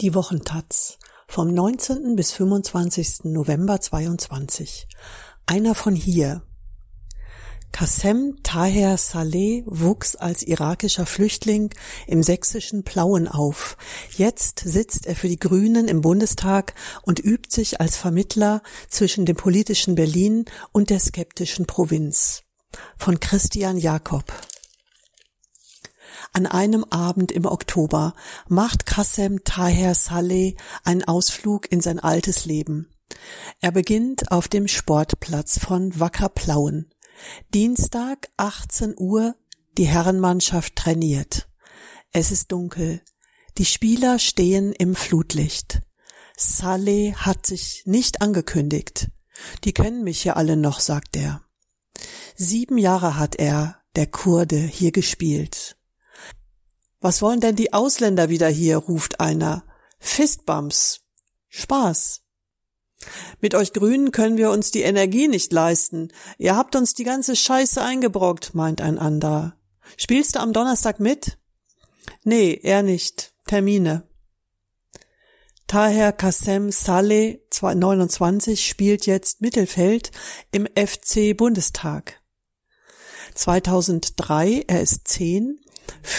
Die Wochentaz vom 19. bis 25. November 22. Einer von hier. Qassem Taher Saleh wuchs als irakischer Flüchtling im sächsischen Plauen auf. Jetzt sitzt er für die Grünen im Bundestag und übt sich als Vermittler zwischen dem politischen Berlin und der skeptischen Provinz. Von Christian Jakob. An einem Abend im Oktober macht Qassem Taher Saleh einen Ausflug in sein altes Leben. Er beginnt auf dem Sportplatz von Wacker Plauen. Dienstag 18 Uhr, die Herrenmannschaft trainiert. Es ist dunkel. Die Spieler stehen im Flutlicht. Saleh hat sich nicht angekündigt. Die kennen mich ja alle noch, sagt er. Sieben Jahre hat er, der Kurde, hier gespielt. Was wollen denn die Ausländer wieder hier? ruft einer. Fistbumps. Spaß. Mit euch Grünen können wir uns die Energie nicht leisten. Ihr habt uns die ganze Scheiße eingebrockt, meint ein anderer. Spielst du am Donnerstag mit? Nee, er nicht. Termine. Taher Kassem Saleh, 29, spielt jetzt Mittelfeld im FC Bundestag. 2003, er ist 10,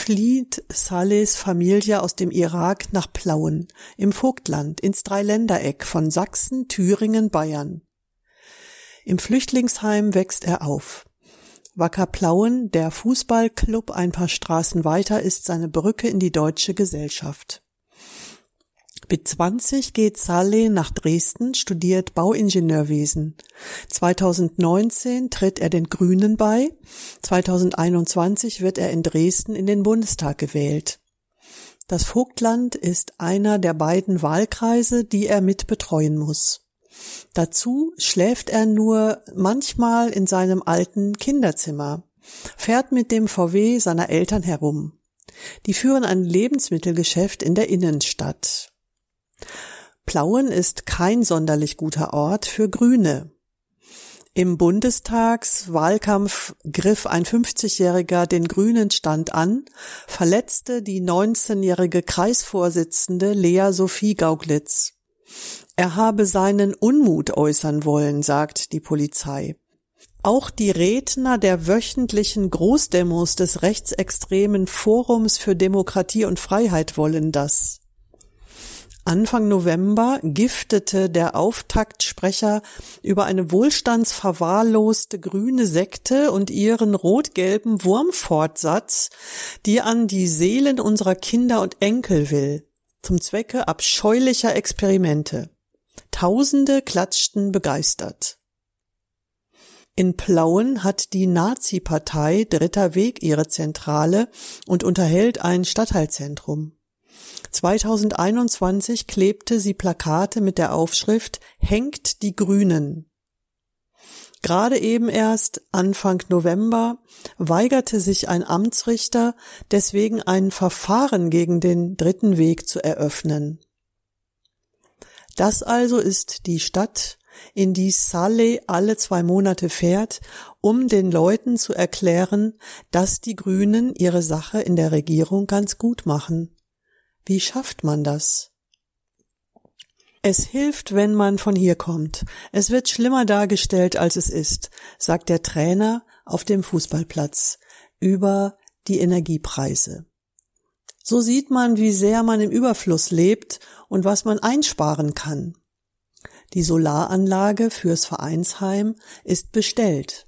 flieht Salehs Familie aus dem Irak nach Plauen im Vogtland ins Dreiländereck von Sachsen, Thüringen, Bayern. Im Flüchtlingsheim wächst er auf. Wacker Plauen, der Fußballclub ein paar Straßen weiter, ist seine Brücke in die deutsche Gesellschaft. Mit 20 geht Saleh nach Dresden, studiert Bauingenieurwesen. 2019 tritt er den Grünen bei. 2021 wird er in Dresden in den Bundestag gewählt. Das Vogtland ist einer der beiden Wahlkreise, die er mit betreuen muss. Dazu schläft er nur manchmal in seinem alten Kinderzimmer, fährt mit dem VW seiner Eltern herum. Die führen ein Lebensmittelgeschäft in der Innenstadt. Plauen ist kein sonderlich guter Ort für Grüne. Im Bundestagswahlkampf griff ein 50-Jähriger den Grünen Stand an, verletzte die 19-jährige Kreisvorsitzende Lea Sophie Gauglitz. Er habe seinen Unmut äußern wollen, sagt die Polizei. Auch die Redner der wöchentlichen Großdemos des rechtsextremen Forums für Demokratie und Freiheit wollen das. Anfang November giftete der Auftaktsprecher über eine wohlstandsverwahrloste grüne Sekte und ihren rot-gelben Wurmfortsatz, die an die Seelen unserer Kinder und Enkel will, zum Zwecke abscheulicher Experimente. Tausende klatschten begeistert. In Plauen hat die Nazi-Partei Dritter Weg ihre Zentrale und unterhält ein Stadtteilzentrum. 2021 klebte sie Plakate mit der Aufschrift Hängt die Grünen. Gerade eben erst Anfang November weigerte sich ein Amtsrichter deswegen ein Verfahren gegen den dritten Weg zu eröffnen. Das also ist die Stadt, in die Saleh alle zwei Monate fährt, um den Leuten zu erklären, dass die Grünen ihre Sache in der Regierung ganz gut machen. Wie schafft man das? Es hilft, wenn man von hier kommt. Es wird schlimmer dargestellt, als es ist, sagt der Trainer auf dem Fußballplatz über die Energiepreise. So sieht man, wie sehr man im Überfluss lebt und was man einsparen kann. Die Solaranlage fürs Vereinsheim ist bestellt.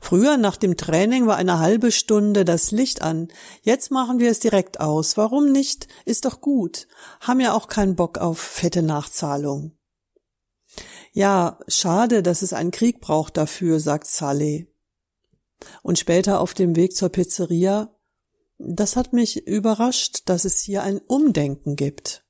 Früher nach dem Training war eine halbe Stunde das Licht an. Jetzt machen wir es direkt aus. Warum nicht? Ist doch gut. Haben ja auch keinen Bock auf fette Nachzahlung. Ja, schade, dass es einen Krieg braucht dafür, sagt Saleh. Und später auf dem Weg zur Pizzeria, das hat mich überrascht, dass es hier ein Umdenken gibt.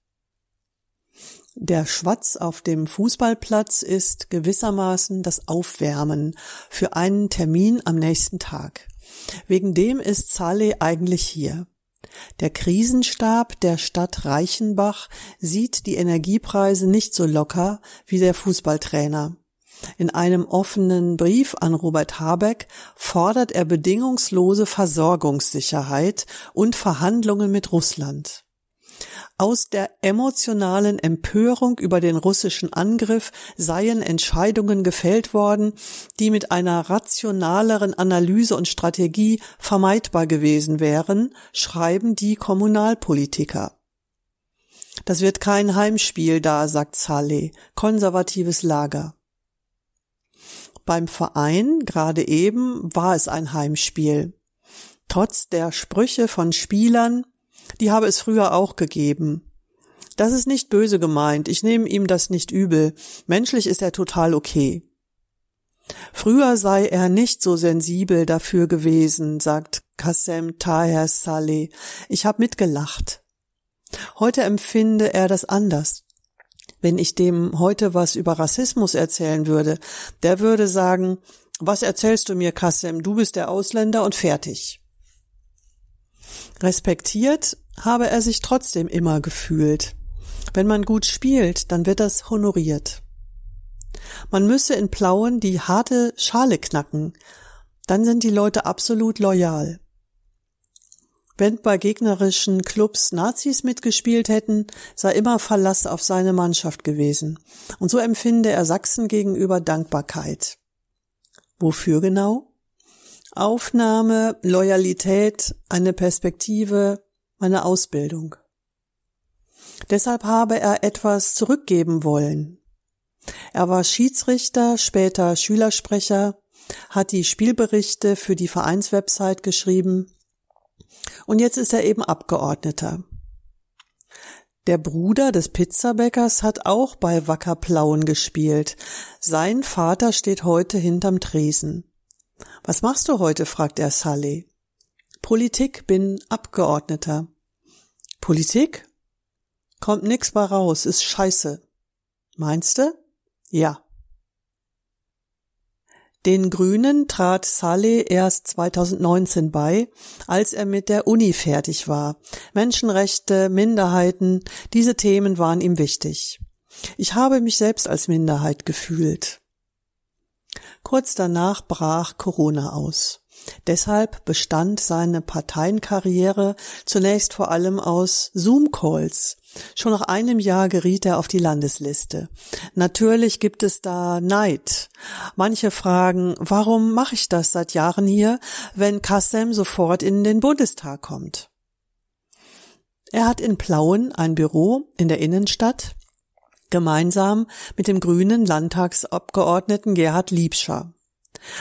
Der Schwatz auf dem Fußballplatz ist gewissermaßen das Aufwärmen für einen Termin am nächsten Tag. Wegen dem ist Saleh eigentlich hier. Der Krisenstab der Stadt Reichenbach sieht die Energiepreise nicht so locker wie der Fußballtrainer. In einem offenen Brief an Robert Habeck fordert er bedingungslose Versorgungssicherheit und Verhandlungen mit Russland. Aus der emotionalen Empörung über den russischen Angriff seien Entscheidungen gefällt worden, die mit einer rationaleren Analyse und Strategie vermeidbar gewesen wären, schreiben die Kommunalpolitiker. Das wird kein Heimspiel da, sagt Saleh, konservatives Lager. Beim Verein gerade eben war es ein Heimspiel. Trotz der Sprüche von Spielern, die habe es früher auch gegeben. Das ist nicht böse gemeint, ich nehme ihm das nicht übel. Menschlich ist er total okay. Früher sei er nicht so sensibel dafür gewesen, sagt Kassem Taher Saleh. Ich hab mitgelacht. Heute empfinde er das anders. Wenn ich dem heute was über Rassismus erzählen würde, der würde sagen, was erzählst du mir, Kassem? Du bist der Ausländer und fertig. Respektiert habe er sich trotzdem immer gefühlt. Wenn man gut spielt, dann wird das honoriert. Man müsse in Plauen die harte Schale knacken, dann sind die Leute absolut loyal. Wenn bei gegnerischen Clubs Nazis mitgespielt hätten, sei immer Verlass auf seine Mannschaft gewesen. Und so empfinde er Sachsen gegenüber Dankbarkeit. Wofür genau? Aufnahme, Loyalität, eine Perspektive, meine Ausbildung. Deshalb habe er etwas zurückgeben wollen. Er war Schiedsrichter, später Schülersprecher, hat die Spielberichte für die Vereinswebsite geschrieben und jetzt ist er eben Abgeordneter. Der Bruder des Pizzabäckers hat auch bei Wacker Plauen gespielt. Sein Vater steht heute hinterm Tresen. Was machst du heute? fragt er Sully. Politik, bin Abgeordneter. Politik? Kommt nix bei raus, ist scheiße. Meinst du? Ja. Den Grünen trat Saleh erst 2019 bei, als er mit der Uni fertig war. Menschenrechte, Minderheiten, diese Themen waren ihm wichtig. Ich habe mich selbst als Minderheit gefühlt. Kurz danach brach Corona aus. Deshalb bestand seine Parteienkarriere zunächst vor allem aus Zoom-Calls. Schon nach einem Jahr geriet er auf die Landesliste. Natürlich gibt es da Neid. Manche fragen, warum mache ich das seit Jahren hier, wenn Kassem sofort in den Bundestag kommt? Er hat in Plauen ein Büro in der Innenstadt, gemeinsam mit dem grünen Landtagsabgeordneten Gerhard Liebscher.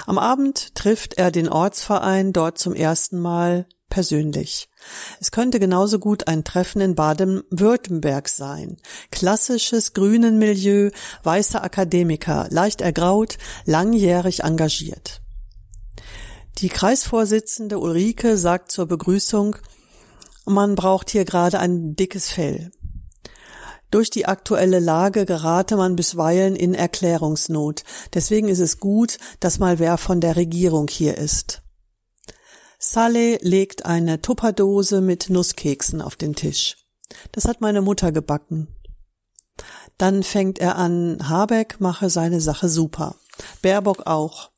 Am Abend trifft er den Ortsverein dort zum ersten Mal persönlich. Es könnte genauso gut ein Treffen in Baden-Württemberg sein. Klassisches grünen Milieu, weiße Akademiker, leicht ergraut, langjährig engagiert. Die Kreisvorsitzende Ulrike sagt zur Begrüßung, man braucht hier gerade ein dickes Fell. Durch die aktuelle Lage gerate man bisweilen in Erklärungsnot. Deswegen ist es gut, dass mal wer von der Regierung hier ist. Saleh legt eine Tupperdose mit Nusskeksen auf den Tisch. Das hat meine Mutter gebacken. Dann fängt er an, Habeck mache seine Sache super. Baerbock auch.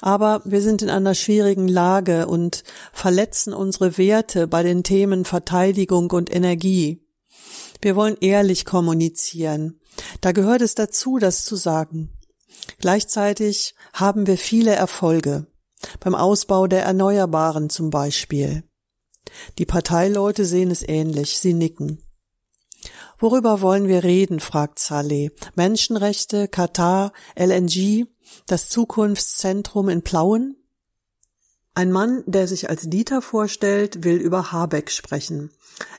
Aber wir sind in einer schwierigen Lage und verletzen unsere Werte bei den Themen Verteidigung und Energie. Wir wollen ehrlich kommunizieren. Da gehört es dazu, das zu sagen. Gleichzeitig haben wir viele Erfolge. Beim Ausbau der Erneuerbaren zum Beispiel. Die Parteileute sehen es ähnlich, sie nicken. Worüber wollen wir reden? fragt Saleh. Menschenrechte, Katar, LNG, das Zukunftszentrum in Plauen? Ein Mann, der sich als Dieter vorstellt, will über Habeck sprechen.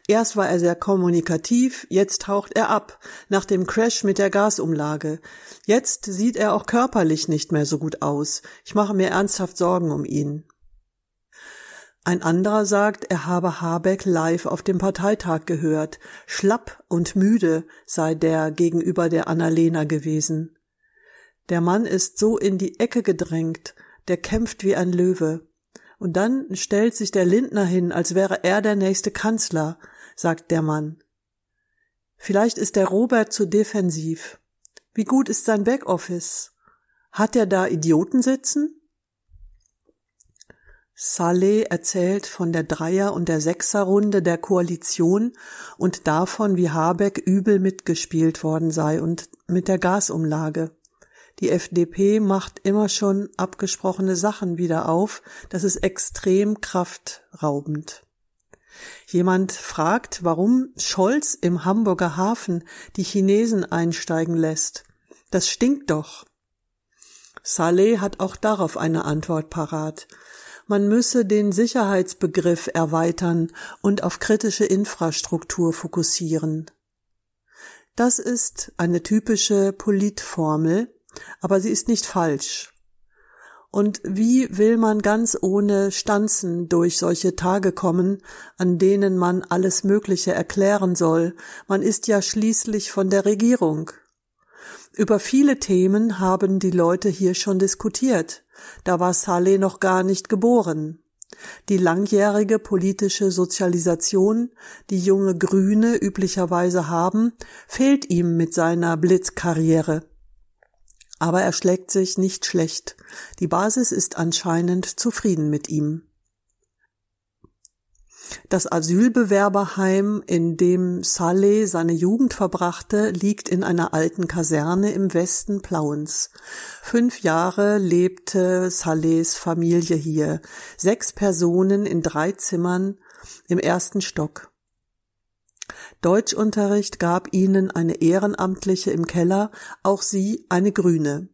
Erst war er sehr kommunikativ, jetzt taucht er ab, nach dem Crash mit der Gasumlage. Jetzt sieht er auch körperlich nicht mehr so gut aus. Ich mache mir ernsthaft Sorgen um ihn. Ein anderer sagt, er habe Habeck live auf dem Parteitag gehört. Schlapp und müde sei der gegenüber der Annalena gewesen. Der Mann ist so in die Ecke gedrängt, der kämpft wie ein Löwe. Und dann stellt sich der Lindner hin, als wäre er der nächste Kanzler, sagt der Mann. Vielleicht ist der Robert zu defensiv. Wie gut ist sein Backoffice? Hat er da Idioten sitzen? Saleh erzählt von der Dreier- und der Sechserrunde der Koalition und davon, wie Habeck übel mitgespielt worden sei und mit der Gasumlage. Die FDP macht immer schon abgesprochene Sachen wieder auf. Das ist extrem kraftraubend. Jemand fragt, warum Scholz im Hamburger Hafen die Chinesen einsteigen lässt. Das stinkt doch. Saleh hat auch darauf eine Antwort parat. Man müsse den Sicherheitsbegriff erweitern und auf kritische Infrastruktur fokussieren. Das ist eine typische Politformel, aber sie ist nicht falsch. Und wie will man ganz ohne Stanzen durch solche Tage kommen, an denen man alles Mögliche erklären soll? Man ist ja schließlich von der Regierung. Über viele Themen haben die Leute hier schon diskutiert. Da war Saleh noch gar nicht geboren. Die langjährige politische Sozialisation, die junge Grüne üblicherweise haben, fehlt ihm mit seiner Blitzkarriere. Aber er schlägt sich nicht schlecht. Die Basis ist anscheinend zufrieden mit ihm. Das Asylbewerberheim, in dem Saleh seine Jugend verbrachte, liegt in einer alten Kaserne im Westen Plauens. Fünf Jahre lebte Salehs Familie hier, sechs Personen in drei Zimmern im ersten Stock. Deutschunterricht gab ihnen eine Ehrenamtliche im Keller, auch sie eine Grüne.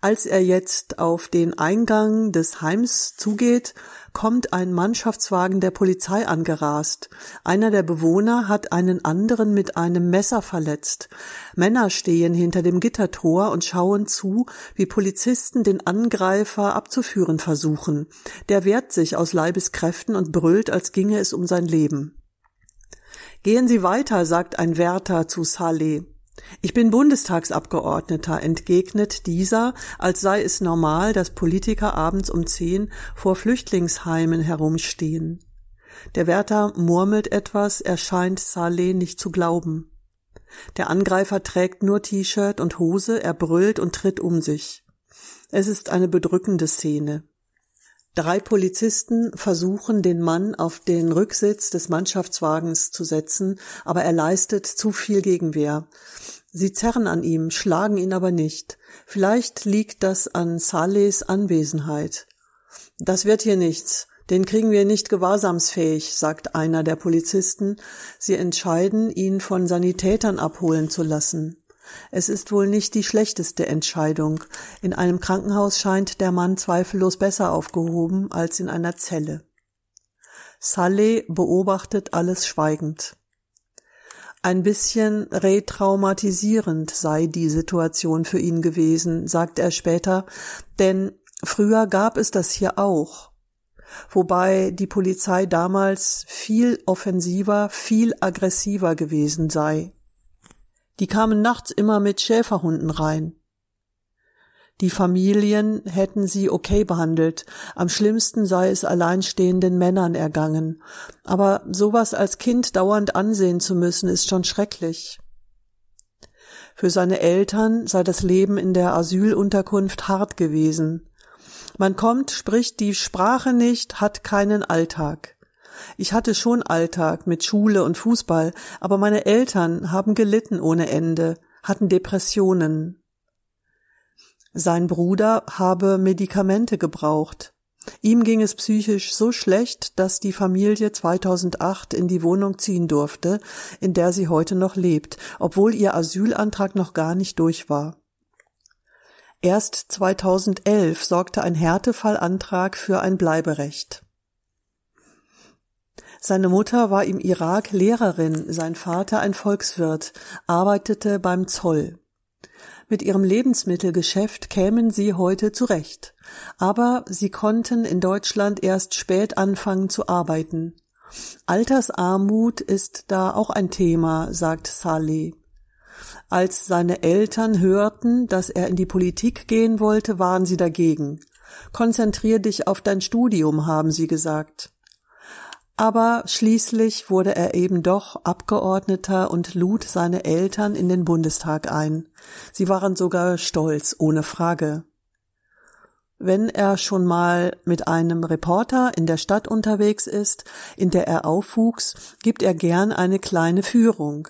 Als er jetzt auf den Eingang des Heims zugeht, kommt ein Mannschaftswagen der Polizei angerast. Einer der Bewohner hat einen anderen mit einem Messer verletzt. Männer stehen hinter dem Gittertor und schauen zu, wie Polizisten den Angreifer abzuführen versuchen. Der wehrt sich aus Leibeskräften und brüllt, als ginge es um sein Leben. Gehen Sie weiter, sagt ein Wärter zu Saleh. Ich bin Bundestagsabgeordneter, entgegnet dieser, als sei es normal, dass Politiker abends um zehn vor Flüchtlingsheimen herumstehen. Der Wärter murmelt etwas, er scheint Saleh nicht zu glauben. Der Angreifer trägt nur T-Shirt und Hose, er brüllt und tritt um sich. Es ist eine bedrückende Szene. Drei Polizisten versuchen, den Mann auf den Rücksitz des Mannschaftswagens zu setzen, aber er leistet zu viel Gegenwehr. Sie zerren an ihm, schlagen ihn aber nicht. Vielleicht liegt das an Salehs Anwesenheit. Das wird hier nichts. Den kriegen wir nicht gewahrsamsfähig, sagt einer der Polizisten. Sie entscheiden, ihn von Sanitätern abholen zu lassen. Es ist wohl nicht die schlechteste Entscheidung. In einem Krankenhaus scheint der Mann zweifellos besser aufgehoben als in einer Zelle. Saleh beobachtet alles schweigend. Ein bisschen retraumatisierend sei die Situation für ihn gewesen, sagt er später, denn früher gab es das hier auch, wobei die Polizei damals viel offensiver, viel aggressiver gewesen sei. Die kamen nachts immer mit Schäferhunden rein. Die Familien hätten sie okay behandelt, am schlimmsten sei es alleinstehenden Männern ergangen, aber sowas als Kind dauernd ansehen zu müssen, ist schon schrecklich. Für seine Eltern sei das Leben in der Asylunterkunft hart gewesen. Man kommt, spricht die Sprache nicht, hat keinen Alltag. Ich hatte schon Alltag mit Schule und Fußball, aber meine Eltern haben gelitten ohne Ende, hatten Depressionen. Sein Bruder habe Medikamente gebraucht. Ihm ging es psychisch so schlecht, dass die Familie 2008 in die Wohnung ziehen durfte, in der sie heute noch lebt, obwohl ihr Asylantrag noch gar nicht durch war. Erst 2011 sorgte ein Härtefallantrag für ein Bleiberecht. Seine Mutter war im Irak Lehrerin, sein Vater ein Volkswirt, arbeitete beim Zoll. Mit ihrem Lebensmittelgeschäft kämen sie heute zurecht, aber sie konnten in Deutschland erst spät anfangen zu arbeiten. Altersarmut ist da auch ein Thema, sagt Saleh. Als seine Eltern hörten, dass er in die Politik gehen wollte, waren sie dagegen. Konzentrier dich auf dein Studium, haben sie gesagt. Aber schließlich wurde er eben doch Abgeordneter und lud seine Eltern in den Bundestag ein. Sie waren sogar stolz, ohne Frage. wenn er schon mal mit einem Reporter in der Stadt unterwegs ist, in der er aufwuchs, gibt er gern eine kleine Führung.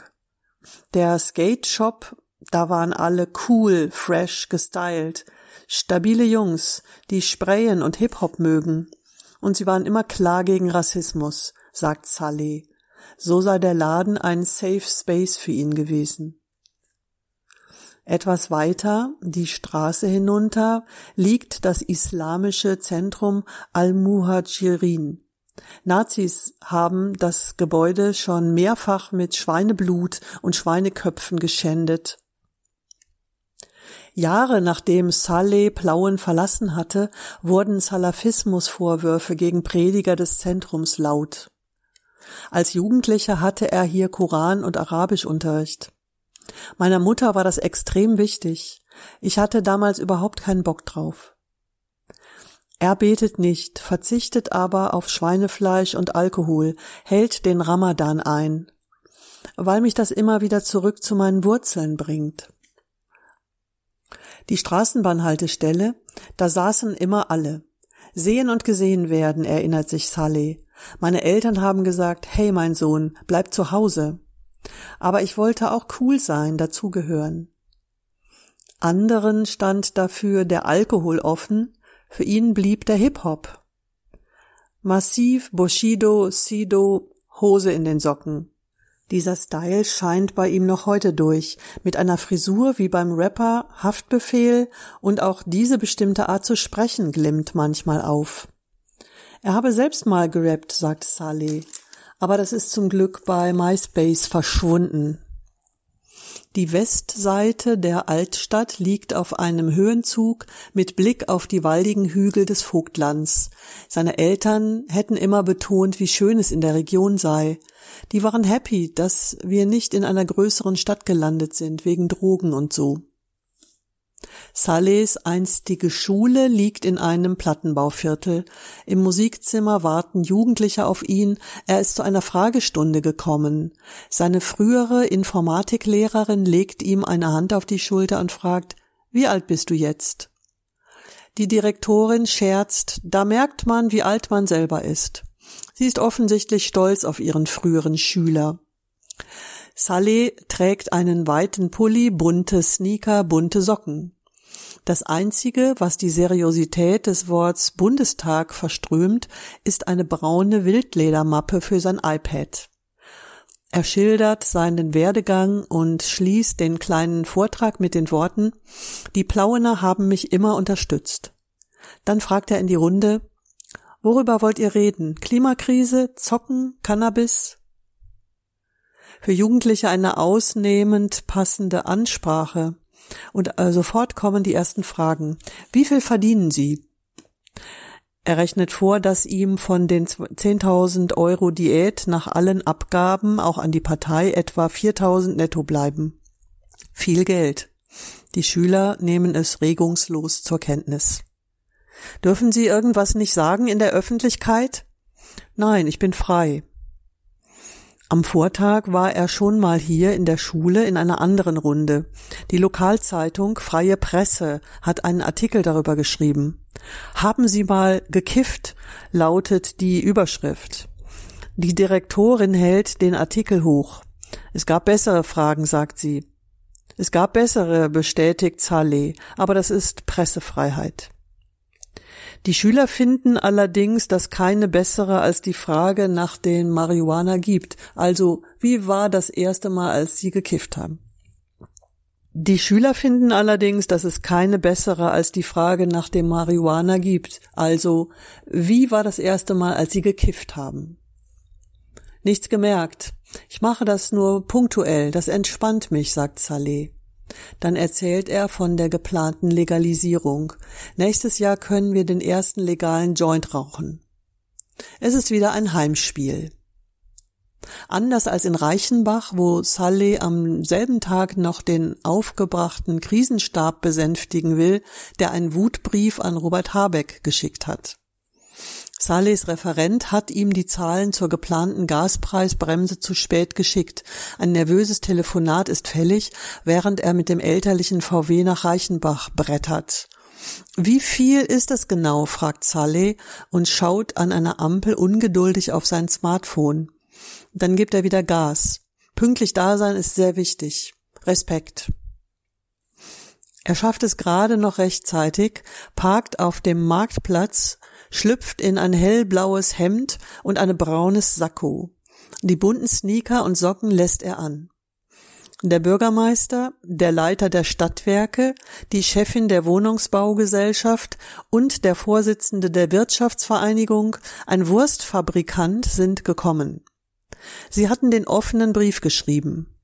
Der Skate Shop, da waren alle cool, fresh, gestylt, stabile Jungs, die sprayen und Hip-Hop mögen. Und sie waren immer klar gegen Rassismus, sagt Saleh. So sei der Laden ein Safe Space für ihn gewesen. Etwas weiter, die Straße hinunter, liegt das islamische Zentrum Al-Muhajirin. Nazis haben das Gebäude schon mehrfach mit Schweineblut und Schweineköpfen geschändet. Jahre nachdem Saleh Plauen verlassen hatte, wurden Salafismusvorwürfe gegen Prediger des Zentrums laut. Als Jugendlicher hatte er hier Koran und Arabischunterricht. Meiner Mutter war das extrem wichtig. Ich hatte damals überhaupt keinen Bock drauf. Er betet nicht, verzichtet aber auf Schweinefleisch und Alkohol, hält den Ramadan ein, weil mich das immer wieder zurück zu meinen Wurzeln bringt. Die Straßenbahnhaltestelle, da saßen immer alle. Sehen und gesehen werden, erinnert sich Saleh. Meine Eltern haben gesagt, hey mein Sohn, bleib zu Hause. Aber ich wollte auch cool sein, dazugehören. Anderen stand dafür der Alkohol offen, für ihn blieb der Hip-Hop. Massiv, Bushido, Sido, Hose in den Socken. Dieser Style scheint bei ihm noch heute durch, mit einer Frisur wie beim Rapper Haftbefehl und auch diese bestimmte Art zu sprechen glimmt manchmal auf. Er habe selbst mal gerappt, sagt Saleh aber das ist zum Glück bei MySpace verschwunden. Die Westseite der Altstadt liegt auf einem Höhenzug mit Blick auf die waldigen Hügel des Vogtlands. Seine Eltern hätten immer betont, wie schön es in der Region sei. Die waren happy, dass wir nicht in einer größeren Stadt gelandet sind, wegen Drogen und so. Salehs einstige Schule liegt in einem Plattenbauviertel. Im Musikzimmer warten Jugendliche auf ihn. Er ist zu einer Fragestunde gekommen. Seine frühere Informatiklehrerin legt ihm eine Hand auf die Schulter und fragt, wie alt bist du jetzt? Die Direktorin scherzt, da merkt man, wie alt man selber ist. Sie ist offensichtlich stolz auf ihren früheren Schüler. Saleh trägt einen weiten Pulli, bunte Sneaker, bunte Socken. Das Einzige, was die Seriosität des Worts Bundestag verströmt, ist eine braune Wildledermappe für sein iPad. Er schildert seinen Werdegang und schließt den kleinen Vortrag mit den Worten Die Plauener haben mich immer unterstützt. Dann fragt er in die Runde Worüber wollt ihr reden? Klimakrise, Zocken, Cannabis? Für Jugendliche eine ausnehmend passende Ansprache. Und äh, sofort kommen die ersten Fragen. Wie viel verdienen Sie? Er rechnet vor, dass ihm von den 10.000 Euro Diät nach allen Abgaben, auch an die Partei, etwa 4.000 netto bleiben. Viel Geld. Die Schüler nehmen es regungslos zur Kenntnis. Dürfen Sie irgendwas nicht sagen in der Öffentlichkeit? Nein, ich bin frei. Am Vortag war er schon mal hier in der Schule in einer anderen Runde. Die Lokalzeitung Freie Presse hat einen Artikel darüber geschrieben. Haben Sie mal gekifft? lautet die Überschrift. Die Direktorin hält den Artikel hoch. Es gab bessere Fragen, sagt sie. Es gab bessere, bestätigt Saleh, aber das ist Pressefreiheit. Die Schüler finden allerdings, dass keine bessere als die Frage nach den Marihuana gibt. Also, wie war das erste Mal, als sie gekifft haben? Die Schüler finden allerdings, dass es keine bessere als die Frage nach dem Marihuana gibt. Also, wie war das erste Mal, als sie gekifft haben? Nichts gemerkt. Ich mache das nur punktuell, das entspannt mich, sagt Saleh. Dann erzählt er von der geplanten Legalisierung. Nächstes Jahr können wir den ersten legalen Joint rauchen. Es ist wieder ein Heimspiel. Anders als in Reichenbach, wo Saleh am selben Tag noch den aufgebrachten Krisenstab besänftigen will, der einen Wutbrief an Robert Habeck geschickt hat. Salehs Referent hat ihm die Zahlen zur geplanten Gaspreisbremse zu spät geschickt. Ein nervöses Telefonat ist fällig, während er mit dem elterlichen VW nach Reichenbach brettert. Wie viel ist es genau? fragt Saleh und schaut an einer Ampel ungeduldig auf sein Smartphone. Dann gibt er wieder Gas. Pünktlich da sein ist sehr wichtig. Respekt. Er schafft es gerade noch rechtzeitig, parkt auf dem Marktplatz, schlüpft in ein hellblaues Hemd und eine braunes Sakko. Die bunten Sneaker und Socken lässt er an. Der Bürgermeister, der Leiter der Stadtwerke, die Chefin der Wohnungsbaugesellschaft und der Vorsitzende der Wirtschaftsvereinigung, ein Wurstfabrikant sind gekommen. Sie hatten den offenen Brief geschrieben.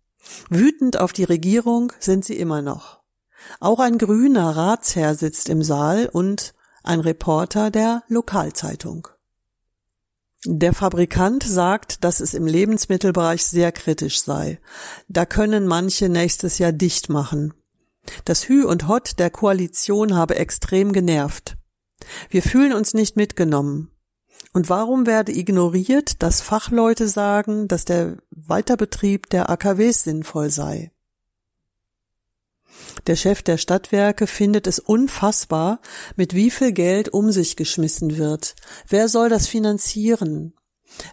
Wütend auf die Regierung sind sie immer noch. Auch ein grüner Ratsherr sitzt im Saal und ein Reporter der Lokalzeitung. Der Fabrikant sagt, dass es im Lebensmittelbereich sehr kritisch sei. Da können manche nächstes Jahr dicht machen. Das Hü und Hott der Koalition habe extrem genervt. Wir fühlen uns nicht mitgenommen. Und warum werde ignoriert, dass Fachleute sagen, dass der Weiterbetrieb der AKWs sinnvoll sei? Der Chef der Stadtwerke findet es unfassbar, mit wie viel Geld um sich geschmissen wird. Wer soll das finanzieren?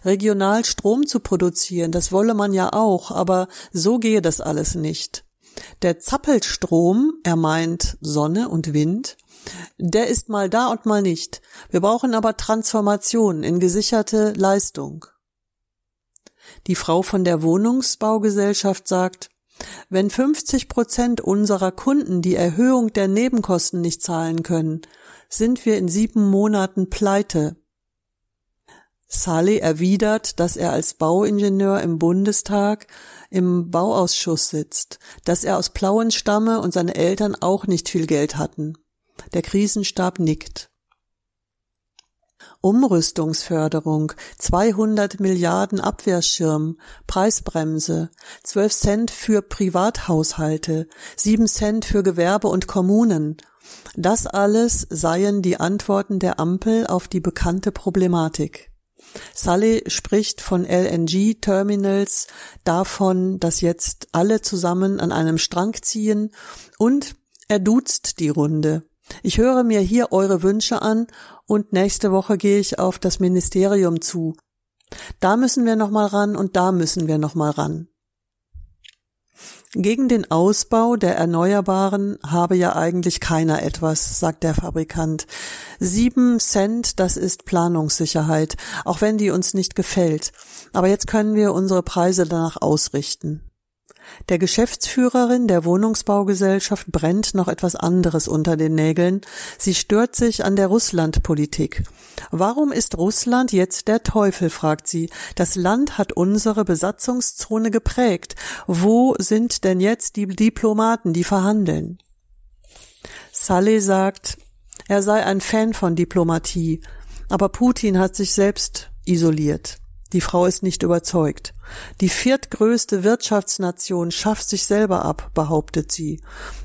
Regional Strom zu produzieren, das wolle man ja auch, aber so gehe das alles nicht. Der Zappelstrom, er meint Sonne und Wind, der ist mal da und mal nicht. Wir brauchen aber Transformation in gesicherte Leistung. Die Frau von der Wohnungsbaugesellschaft sagt, wenn 50 Prozent unserer Kunden die Erhöhung der Nebenkosten nicht zahlen können, sind wir in sieben Monaten pleite. Saleh erwidert, dass er als Bauingenieur im Bundestag im Bauausschuss sitzt, dass er aus Plauen stamme und seine Eltern auch nicht viel Geld hatten. Der Krisenstab nickt. Umrüstungsförderung, 200 Milliarden Abwehrschirm, Preisbremse, 12 Cent für Privathaushalte, 7 Cent für Gewerbe und Kommunen. Das alles seien die Antworten der Ampel auf die bekannte Problematik. Sully spricht von LNG-Terminals, davon, dass jetzt alle zusammen an einem Strang ziehen und er duzt die Runde. Ich höre mir hier eure Wünsche an und nächste Woche gehe ich auf das Ministerium zu. Da müssen wir noch mal ran und da müssen wir noch mal ran. Gegen den Ausbau der Erneuerbaren habe ja eigentlich keiner etwas, sagt der Fabrikant. Sieben Cent, das ist Planungssicherheit, auch wenn die uns nicht gefällt. Aber jetzt können wir unsere Preise danach ausrichten. Der Geschäftsführerin der Wohnungsbaugesellschaft brennt noch etwas anderes unter den Nägeln. Sie stört sich an der Russlandpolitik. Warum ist Russland jetzt der Teufel, fragt sie. Das Land hat unsere Besatzungszone geprägt. Wo sind denn jetzt die Diplomaten, die verhandeln? Saleh sagt, er sei ein Fan von Diplomatie, aber Putin hat sich selbst isoliert. Die Frau ist nicht überzeugt. Die viertgrößte Wirtschaftsnation schafft sich selber ab, behauptet sie.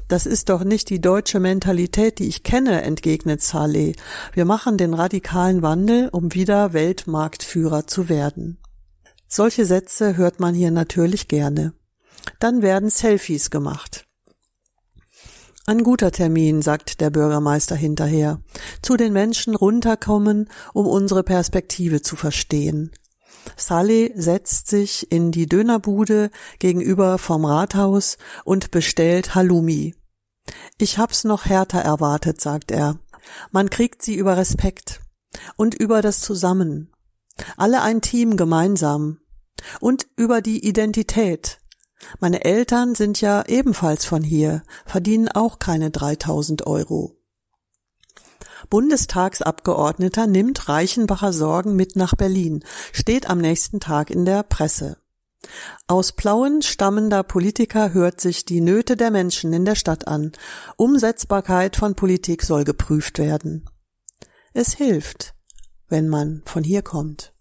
Das ist doch nicht die deutsche Mentalität, die ich kenne, entgegnet Saleh. Wir machen den radikalen Wandel, um wieder Weltmarktführer zu werden. Solche Sätze hört man hier natürlich gerne. Dann werden Selfies gemacht. Ein guter Termin, sagt der Bürgermeister hinterher. Zu den Menschen runterkommen, um unsere Perspektive zu verstehen. Saleh setzt sich in die Dönerbude gegenüber vom Rathaus und bestellt Halloumi. Ich hab's noch härter erwartet, sagt er. Man kriegt sie über Respekt und über das Zusammen. Alle ein Team gemeinsam. Und über die Identität. Meine Eltern sind ja ebenfalls von hier, verdienen auch keine 3000 Euro. Bundestagsabgeordneter nimmt Reichenbacher Sorgen mit nach Berlin, steht am nächsten Tag in der Presse. Aus Plauen stammender Politiker hört sich die Nöte der Menschen in der Stadt an. Umsetzbarkeit von Politik soll geprüft werden. Es hilft, wenn man von hier kommt.